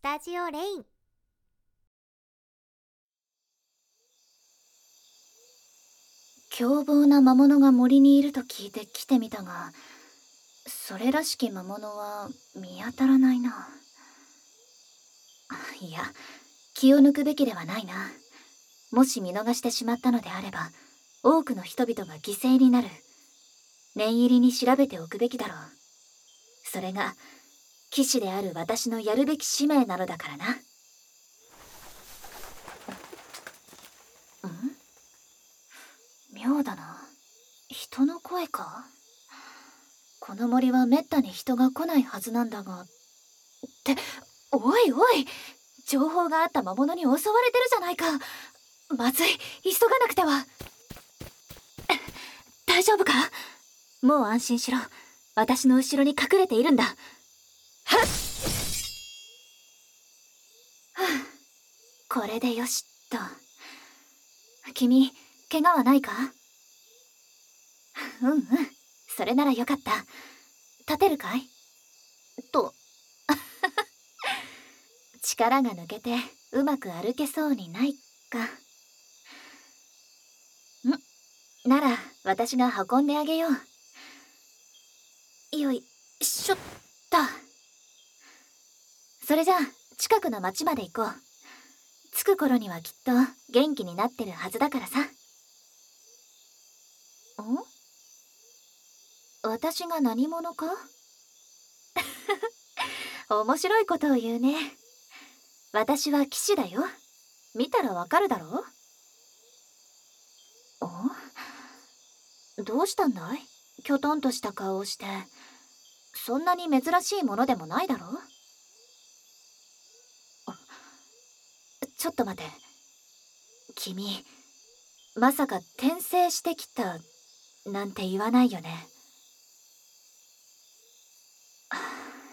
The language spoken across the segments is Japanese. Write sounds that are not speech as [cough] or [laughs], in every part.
スタジオレイン。凶暴な魔物が森にいると聞いて来てみたがそれらしき魔物は見当たらないな。いや気を抜くべきではないな。もし見逃してしまったのであれば多くの人々が犠牲になる。念入りに調べておくべきだろう。それが騎士である私のやるべき使命なのだからな。ん？妙だな。人の声か？この森はめったに人が来ないはずなんだが。って、おいおい情報があった魔物に襲われてるじゃないか。まずい、急がなくては。大丈夫か？もう安心しろ。私の後ろに隠れているんだ。これでよしっと。君、怪我はないか？うんうん、それならよかった。立てるかい？と、[laughs] 力が抜けてうまく歩けそうにないか。ん？なら私が運んであげよう。よいしょっと。それじゃあ近くの町まで行こう。着く頃にはきっと元気になってるはずだからさ。ん？私が何者か？[laughs] 面白いことを言うね。私は騎士だよ。見たらわかるだろ？どうしたんだい？きょとんとした顔をして。そんなに珍しいものでもないだろ？うちょっと待て。君まさか転生してきたなんて言わないよね。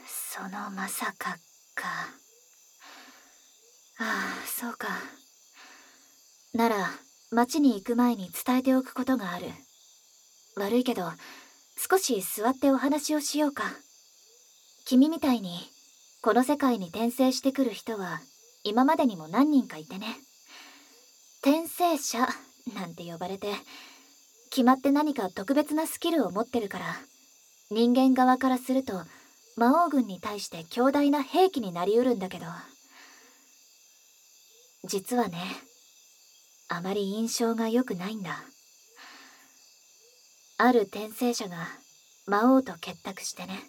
そのまさかか。ああそうか。なら町に行く前に伝えておくことがある。悪いけど少し座ってお話をしようか。君みたいにこの世界に転生してくる人は今までにも何人かいてね。転生者なんて呼ばれて決まって何か特別なスキルを持ってるから人間側からすると魔王軍に対して強大な兵器になりうるんだけど。実はねあまり印象が良くないんだ。ある転生者が魔王と結託してね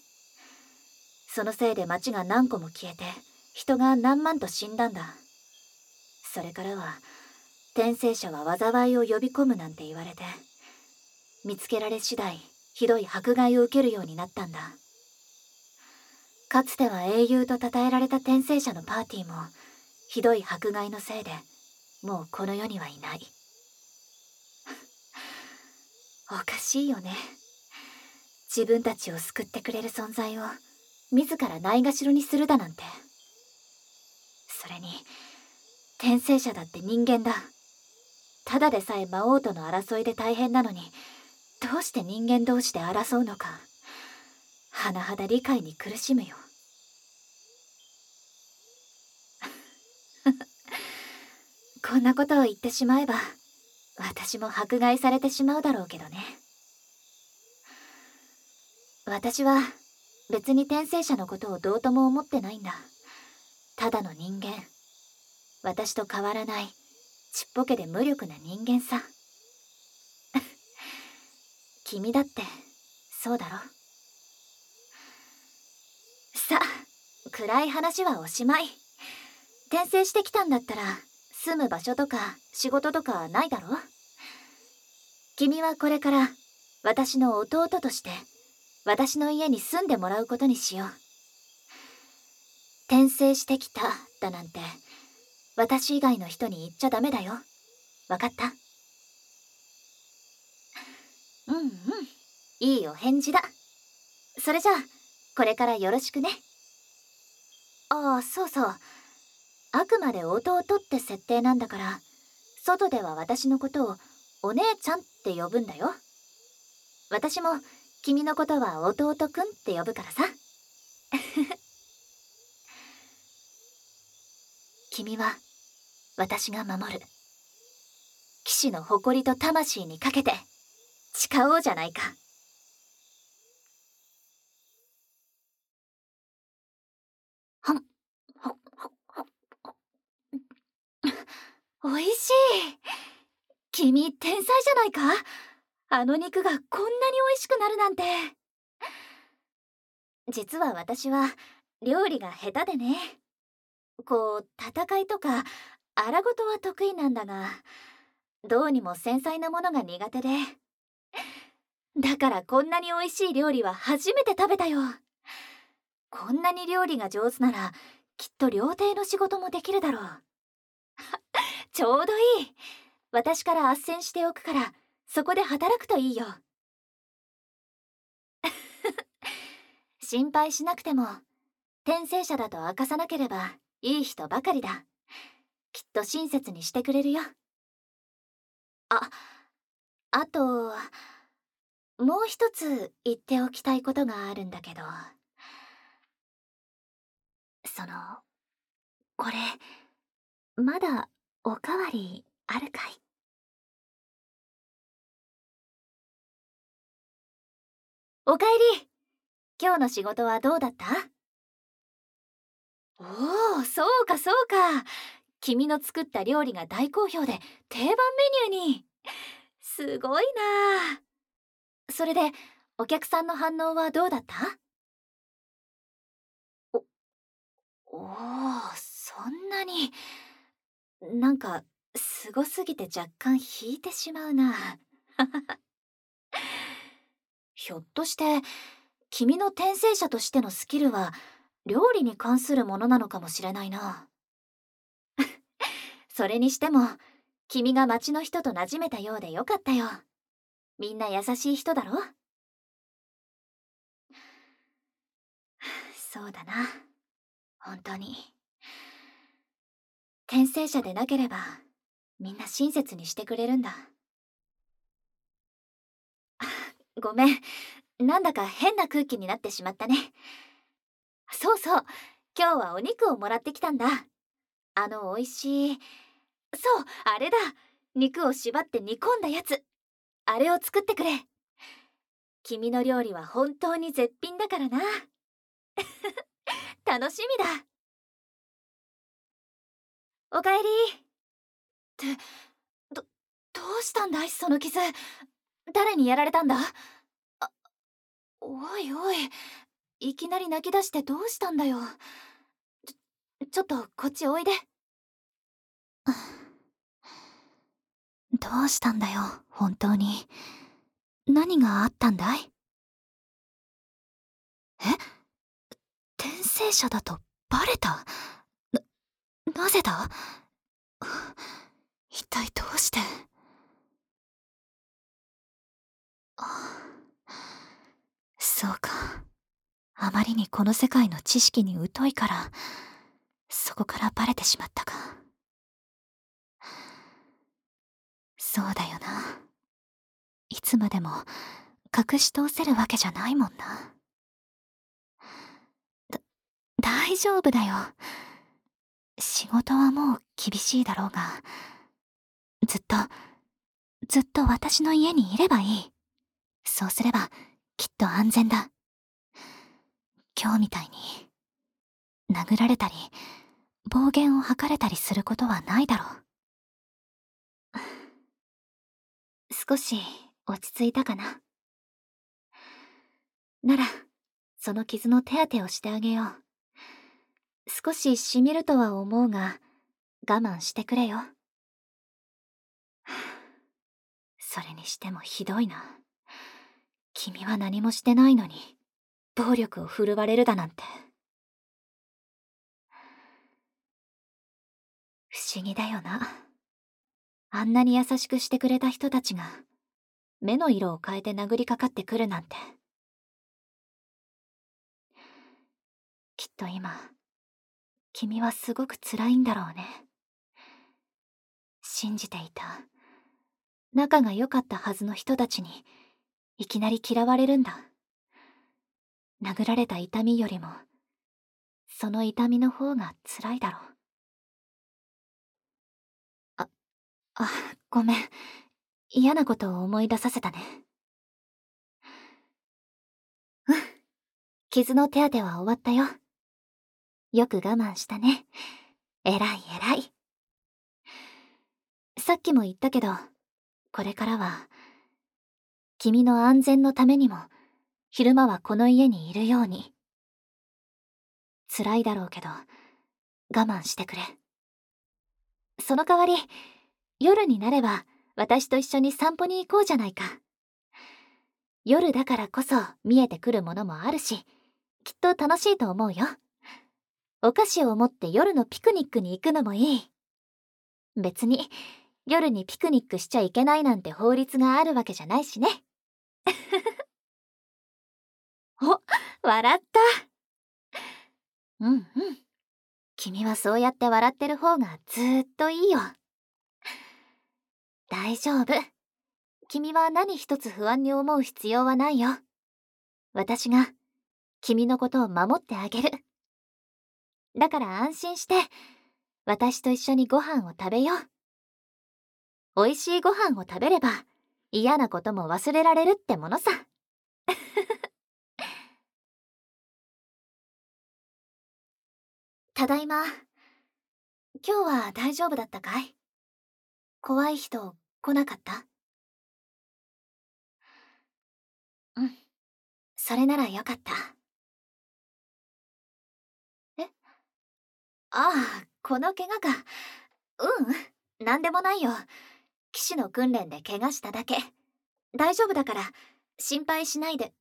そのせいで町が何個も消えて人が何万と死んだんだ。それからは転生者は災いを呼び込むなんて言われて見つけられ次第ひどい迫害を受けるようになったんだ。かつては英雄と称えられた転生者のパーティーもひどい迫害のせいでもうこの世にはいない。[laughs] おかしいよね。自分たちを救ってくれる存在を自らないがしろにするだなんて。それに転生者だって人間だ。ただでさえ魔王との争いで大変なのにどうして人間同士で争うのか。甚だ理解に苦しむよ。[laughs] こんなことを言ってしまえば私も迫害されてしまうだろうけどね。私は別に転生者のことをどうとも思ってないんだ。ただの人間。私と変わらない。ちっぽけで無力な人間さ。[laughs] 君だってそうだろ。さ暗い話はおしまい。転生してきたんだったら住む場所とか仕事とかないだろ。君はこれから私の弟として私の家に住んでもらうことにしよう。転生してきただなんて。私以外の人に言っちゃダメだよ。わかった？うんうん。いいお返事だ。それじゃあこれからよろしくね。ああそうそう。あくまで弟って設定なんだから外では私のことをお姉ちゃんって呼ぶんだよ。私も君のことは弟くんって呼ぶからさ。君は私が守る。騎士の誇りと魂にかけて誓おうじゃないか。はんほほほおい [laughs] しい。君天才じゃないか？あの肉がこんなに美味しくなるなんて。実は私は料理が下手でね。こう戦いとか荒事は得意なんだがどうにも繊細なものが苦手で。だからこんなに美味しい料理は初めて食べたよ。こんなに料理が上手ならきっと料亭の仕事もできるだろう。[laughs] ちょうどいい。私から斡旋しておくからそこで働くといいよ。[laughs] 心配しなくても転生者だと明かさなければ。いい人ばかりだ。きっと親切にしてくれるよ。ああともう一つ言っておきたいことがあるんだけど。そのこれまだおかわりあるかい？おかえり。今日の仕事はどうだった？おおそうかそうか。君の作った料理が大好評で定番メニューに。[laughs] すごいな。それでお客さんの反応はどうだった？おおそんなに。なんかすごすぎて若干引いてしまうな。[laughs] ひょっとして君の転生者としてのスキルは料理に関するものなのかもしれないな。[laughs] それにしても君が町の人と馴染めたようでよかったよ。みんな優しい人だろ？[sighs] そうだな。本当に。転生者でなければみんな親切にしてくれるんだ。[sighs] ごめん。なんだか変な空気になってしまったね。そうそう。今日はお肉をもらってきたんだ。あの美味しい。そうあれだ。肉を縛って煮込んだやつ。あれを作ってくれ。君の料理は本当に絶品だからな。[laughs] 楽しみだ。おかえり。ってどどうしたんだいその傷。誰にやられたんだ。おいおい。いきなり泣き出してどうしたんだよ。ちょちょっとこっちおいで。[sighs] どうしたんだよ本当に。何があったんだい？え？転生者だとバレた？ななぜだ？[sighs] 一体どうして？あそうか。あまりにこの世界の知識に疎いからそこからバレてしまったか。そうだよな。いつまでも隠し通せるわけじゃないもんな。だ大丈夫だよ。仕事はもう厳しいだろうがずっとずっと私の家にいればいい。そうすればきっと安全だ。今日みたいに殴られたり暴言を吐かれたりすることはないだろう。少し落ち着いたかな。ならその傷の手当てをしてあげよう。少ししみるとは思うが我慢してくれよ。それにしてもひどいな。君は何もしてないのに。暴力を振るわれるだなんて。不思議だよな。あんなに優しくしてくれた人たちが目の色を変えて殴りかかってくるなんて。きっと今君はすごく辛いんだろうね。信じていた。仲が良かったはずの人たちにいきなり嫌われるんだ。殴られた痛みよりもその痛みの方が辛いだろうあ、あごめん。嫌なことを思い出させたね。うん。傷の手当ては終わったよ。よく我慢したね。えらいえらい。さっきも言ったけど、これからは、君の安全のためにも、昼間はこの家にいるように。辛いだろうけど、我慢してくれ。その代わり、夜になれば私と一緒に散歩に行こうじゃないか。夜だからこそ見えてくるものもあるし、きっと楽しいと思うよ。お菓子を持って夜のピクニックに行くのもいい。別に夜にピクニックしちゃいけないなんて法律があるわけじゃないしね。お、笑った。うんうん。君はそうやって笑ってる方がずっといいよ。大丈夫。君は何一つ不安に思う必要はないよ。私が君のことを守ってあげる。だから安心して、私と一緒にご飯を食べよう。美味しいご飯を食べれば嫌なことも忘れられるってものさ。ただいま。今日は大丈夫だったかい？怖い人来なかった？うん。それならよかった。え？ああ、この怪我か。うん、なんでもないよ。騎士の訓練で怪我しただけ。大丈夫だから、心配しないで。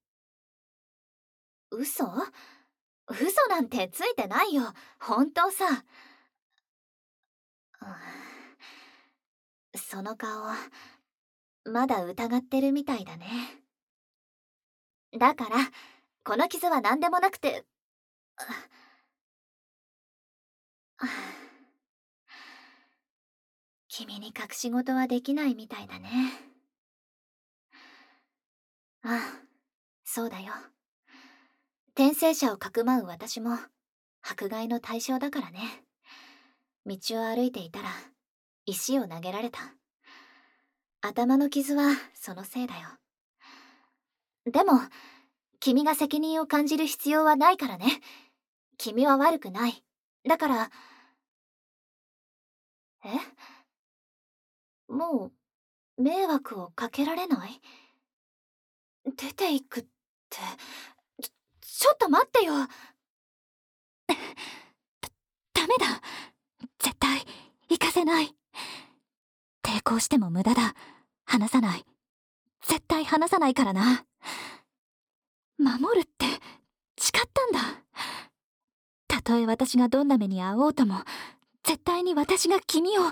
嘘？嘘なんてついてないよ。本当さ。その顔、まだ疑ってるみたいだね。だから、この傷は何でもなくて、君に隠し事はできないみたいだね。ああ、そうだよ。転生者をかくまう私も、迫害の対象だからね。道を歩いていたら、石を投げられた。頭の傷はそのせいだよ。でも、君が責任を感じる必要はないからね。君は悪くない。だから、え？もう、迷惑をかけられない？出ていくって、ちょっと待ってよ。だ、ダメだ。絶対行かせない。抵抗しても無駄だ。離さない。絶対離さないからな。守るって誓ったんだ。たとえ私がどんな目に遭おうとも絶対に私が君を。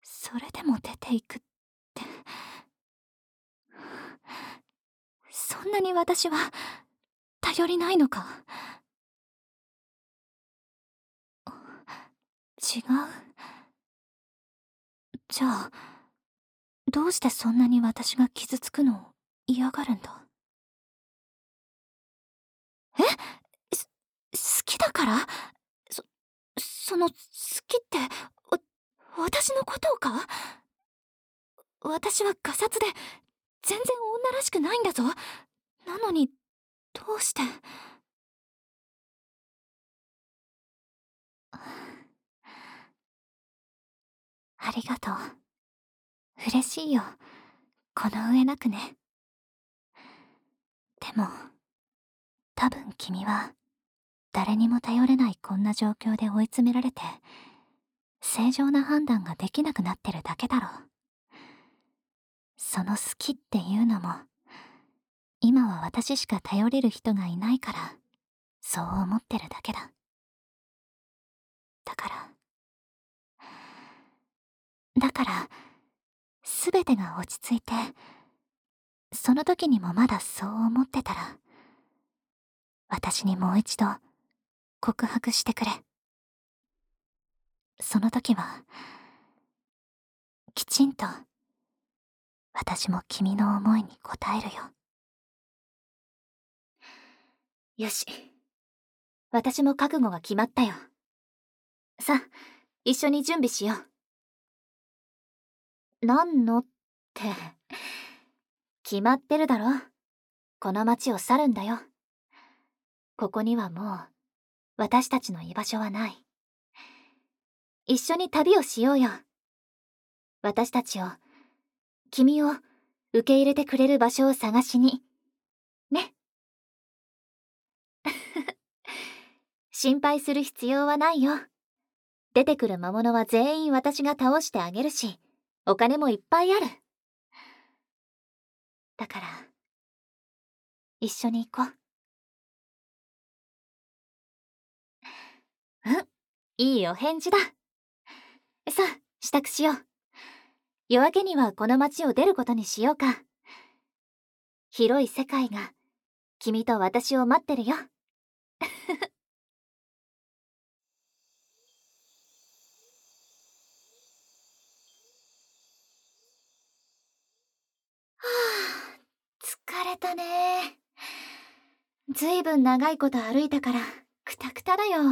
それでも出ていくって。そんなに私は頼りないのか？違う？じゃあどうしてそんなに私が傷つくのを嫌がるんだ？え？す好きだから？そその好きってわ私のことをか？私はガサツで全然女らしくないんだぞ。なのにどうして？ありがとう。嬉しいよ。この上なくね。でも多分君は誰にも頼れないこんな状況で追い詰められて正常な判断ができなくなってるだけだろう。その好きっていうのも今は私しか頼れる人がいないからそう思ってるだけだ。だからだから全てが落ち着いてその時にもまだそう思ってたら私にもう一度告白してくれ。その時はきちんと私も君の思いに応えるよよし私も覚悟が決まったよさあ一緒に準備しよう何のって、決まってるだろ？この町を去るんだよ。ここにはもう、私たちの居場所はない。一緒に旅をしようよ。私たちを、君を受け入れてくれる場所を探しに。ね。[laughs] 心配する必要はないよ。出てくる魔物は全員私が倒してあげるし、お金もいっぱいある。だから、一緒に行こう。うん、いいお返事だ。さあ、支度しよう。夜明けにはこの街を出ることにしようか。広い世界が、君と私を待ってるよ。はあ疲れたねずいぶん長いこと歩いたからくたくただよ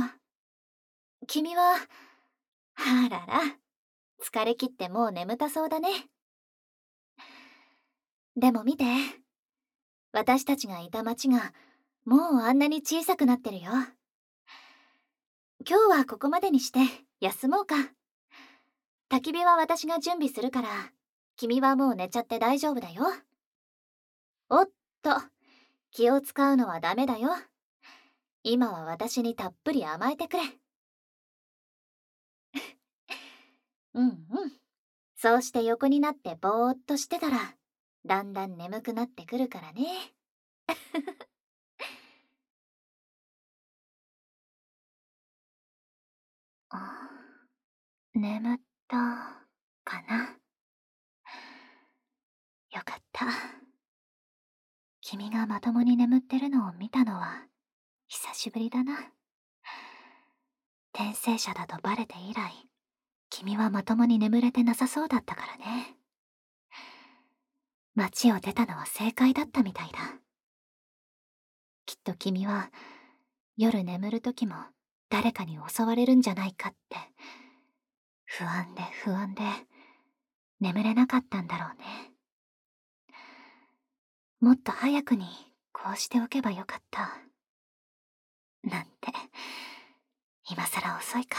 君はあらら疲れ切ってもう眠たそうだね。でも見て。私たちがいた町がもうあんなに小さくなってるよ。今日はここまでにして休もうか。焚き火は私が準備するから君はもう寝ちゃって大丈夫だよ。おっと、気を使うのはダメだよ。今は私にたっぷり甘えてくれ。うんうん。そうして横になってぼーっとしてたら、だんだん眠くなってくるからね。[laughs] 眠ったかな？よかった。君がまともに眠ってるのを見たのは久しぶりだな。転生者だとバレて以来、君はまともに眠れてなさそうだったからね。街を出たのは正解だったみたいだ。きっと君は夜眠る時も誰かに襲われるんじゃないかって不安で不安で眠れなかったんだろうね。もっと早くにこうしておけばよかった。なんて、今更遅いか。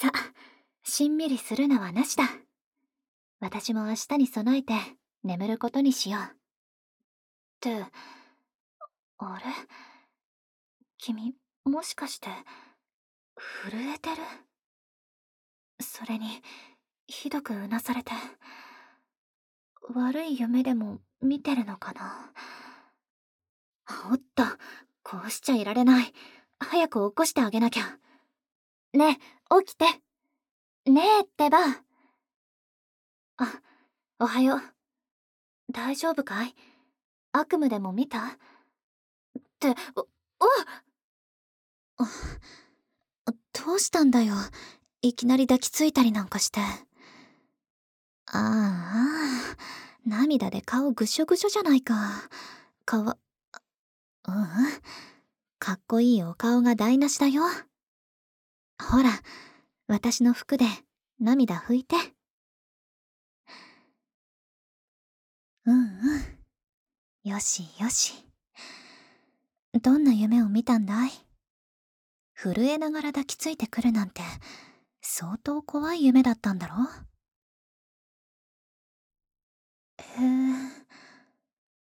さ、しんみりするのはなしだ。私も明日に備えて眠ることにしよう。って、あれ？君、もしかして、震えてる？それに、ひどくうなされて。悪い夢でも見てるのかな？おっと、こうしちゃいられない。早く起こしてあげなきゃ。ねえ、起きて。ねえってば。あ、おはよう。大丈夫かい？悪夢でも見た？って、お、おどうしたんだよ。いきなり抱きついたりなんかして。ああ、涙で顔ぐしょぐしょじゃないか。かわ、うん、かっこいいお顔が台無しだよ。ほら、私の服で涙拭いて。うんうん。よしよし。どんな夢を見たんだい？震えながら抱きついてくるなんて、相当怖い夢だったんだろへえ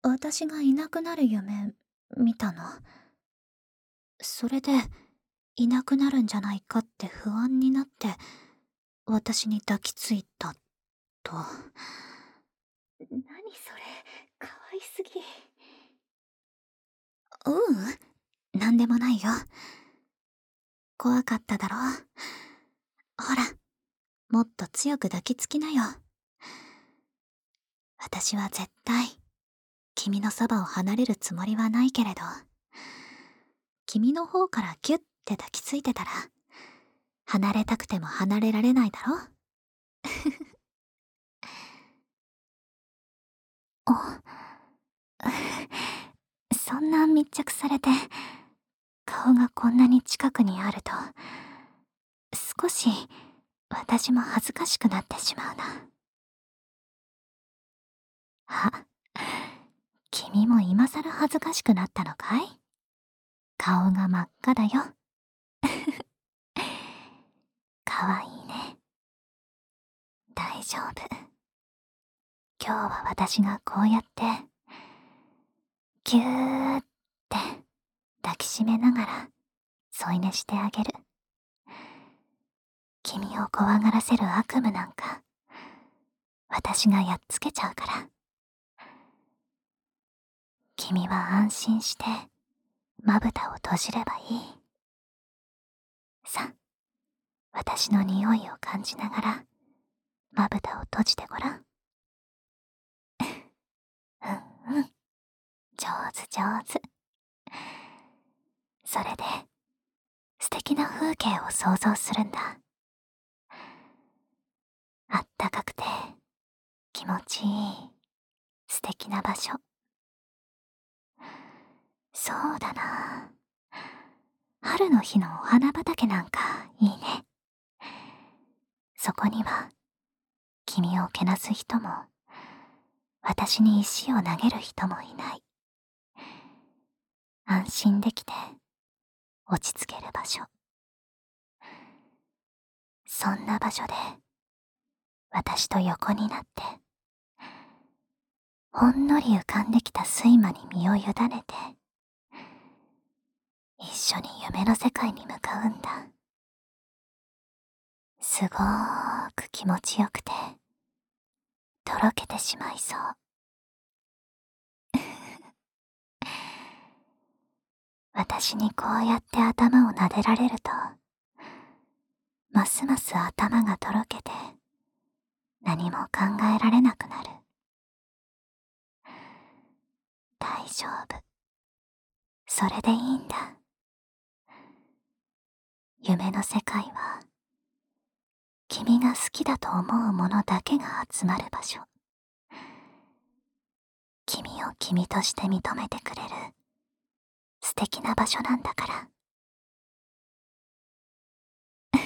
私がいなくなる夢見たの？それでいなくなるんじゃないかって不安になって私に抱きついたと。何それ？かわいすぎ。ううん何でもないよ。怖かっただろ。ほらもっと強く抱きつきなよ。私は絶対、君のそばを離れるつもりはないけれど、君の方からキュッって抱きついてたら、離れたくても離れられないだろ？[laughs] お、そんな密着されて、顔がこんなに近くにあると、少し私も恥ずかしくなってしまうな。あ、君も今更恥ずかしくなったのかい？顔が真っ赤だよ。かわいいね。大丈夫。今日は私がこうやって、ぎゅーって抱きしめながら添い寝してあげる。君を怖がらせる悪夢なんか、私がやっつけちゃうから。君は安心して、まぶたを閉じればいい。さあ、私の匂いを感じながら、まぶたを閉じてごらん。[laughs] うんうん。上手上手。それで、素敵な風景を想像するんだ。あったかくて、気持ちいい、素敵な場所。そうだな。春の日のお花畑なんかいいね。そこには、君をけなす人も、私に石を投げる人もいない。安心できて、落ち着ける場所。そんな場所で、私と横になって、ほんのり浮かんできた睡魔に身を委ねて、一緒に夢の世界に向かうんだ。すごーく気持ちよくて、とろけてしまいそう。[laughs] 私にこうやって頭を撫でられると、ますます頭がとろけて、何も考えられなくなる。大丈夫。それでいいんだ。夢の世界は、君が好きだと思うものだけが集まる場所。君を君として認めてくれる素敵な場所なんだから。[laughs]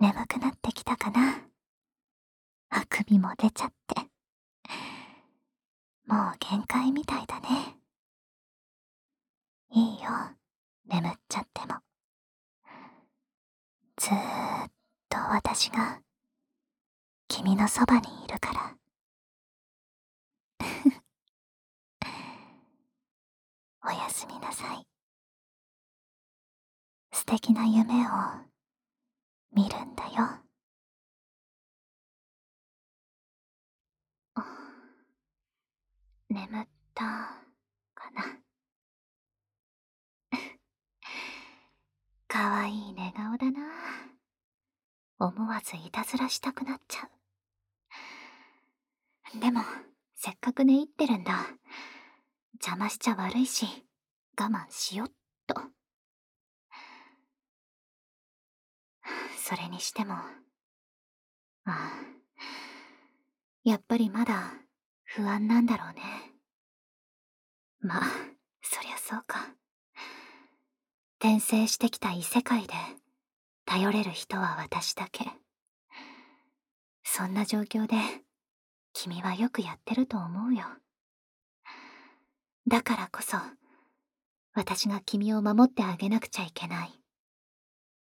眠くなってきたかなあくびも出ちゃって。もう限界みたいだね。いいよ。眠っちゃっても。ずーっと私が君のそばにいるから。[laughs] おやすみなさい。素敵な夢を見るんだよ。眠ったかな。かわいい寝顔だな。思わずいたずらしたくなっちゃう。でも、せっかく寝入ってるんだ。邪魔しちゃ悪いし、我慢しよっと。それにしても、ああ、やっぱりまだ不安なんだろうね。まあ、そりゃそうか。転生してきた異世界で頼れる人は私だけ。そんな状況で君はよくやってると思うよ。だからこそ私が君を守ってあげなくちゃいけない。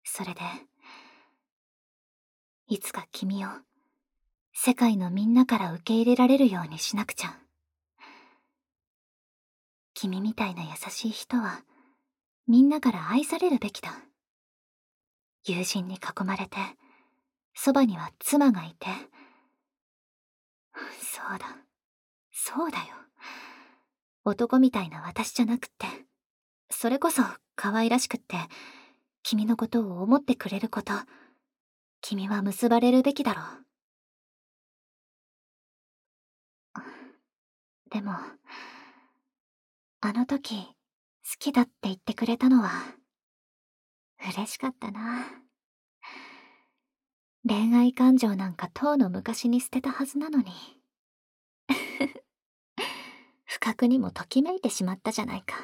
それで、いつか君を世界のみんなから受け入れられるようにしなくちゃ。君みたいな優しい人はみんなから愛されるべきだ。友人に囲まれて、そばには妻がいて。そうだ。そうだよ。男みたいな私じゃなくって、それこそ可愛らしくって、君のことを思ってくれること、君は結ばれるべきだろう。でも、あの時、好きだって言ってくれたのは、嬉しかったな。恋愛感情なんかとうの昔に捨てたはずなのに。[laughs] 不覚にもときめいてしまったじゃないか。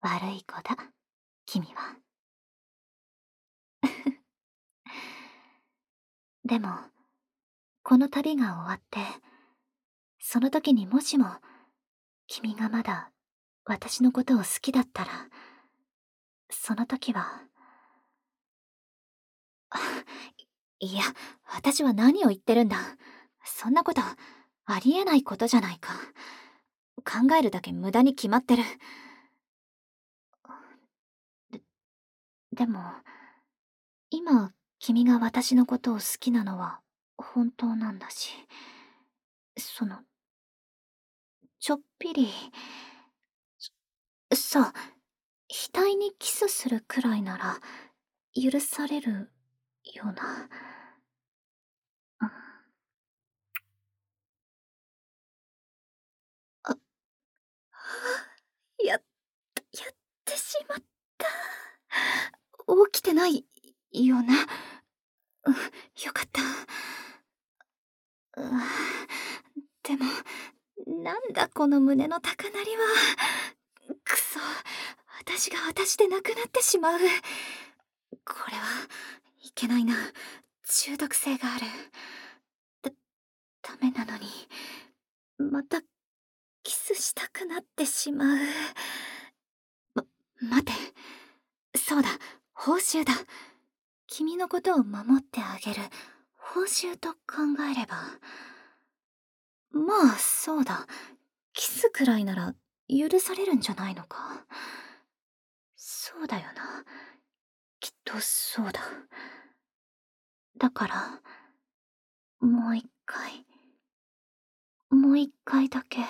悪い子だ、君は。[laughs] でもこの旅が終わってその時にもしも君がまだ私のことを好きだったらその時は。[laughs] いや私は何を言ってるんだ。そんなことありえないことじゃないか。考えるだけ無駄に決まってる。ででも今君が私のことを好きなのは本当なんだしそのちょっぴりそう。額にキスするくらいなら許されるような、あややってしまった起きてないよなよかったでもなんだこの胸の高鳴りはくそ私が私でなくなってしまう。これはいけないな。中毒性がある。だダメなのに。またキスしたくなってしまう。ま待て。そうだ。報酬だ。君のことを守ってあげる。報酬と考えれば。まあそうだ。キスくらいなら許されるんじゃないのか？そうだよなきっとそうだだからもう一回もう一回だけ。